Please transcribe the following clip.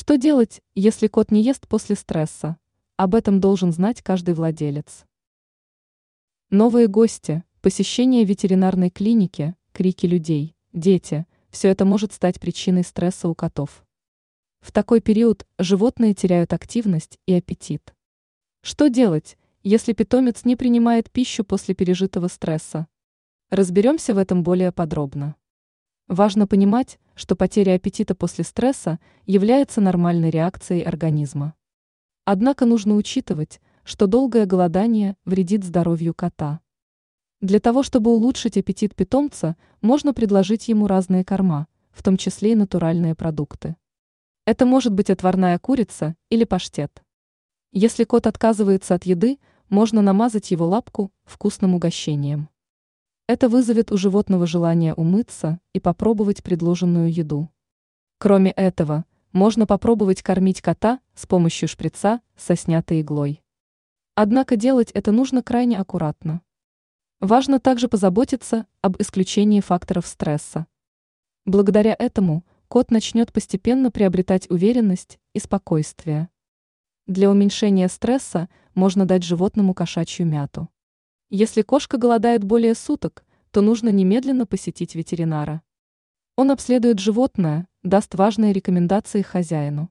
Что делать, если кот не ест после стресса? Об этом должен знать каждый владелец. Новые гости, посещение ветеринарной клиники, крики людей, дети – все это может стать причиной стресса у котов. В такой период животные теряют активность и аппетит. Что делать, если питомец не принимает пищу после пережитого стресса? Разберемся в этом более подробно. Важно понимать, что потеря аппетита после стресса является нормальной реакцией организма. Однако нужно учитывать, что долгое голодание вредит здоровью кота. Для того, чтобы улучшить аппетит питомца, можно предложить ему разные корма, в том числе и натуральные продукты. Это может быть отварная курица или паштет. Если кот отказывается от еды, можно намазать его лапку вкусным угощением. Это вызовет у животного желание умыться и попробовать предложенную еду. Кроме этого, можно попробовать кормить кота с помощью шприца со снятой иглой. Однако делать это нужно крайне аккуратно. Важно также позаботиться об исключении факторов стресса. Благодаря этому кот начнет постепенно приобретать уверенность и спокойствие. Для уменьшения стресса можно дать животному кошачью мяту. Если кошка голодает более суток, то нужно немедленно посетить ветеринара. Он обследует животное, даст важные рекомендации хозяину.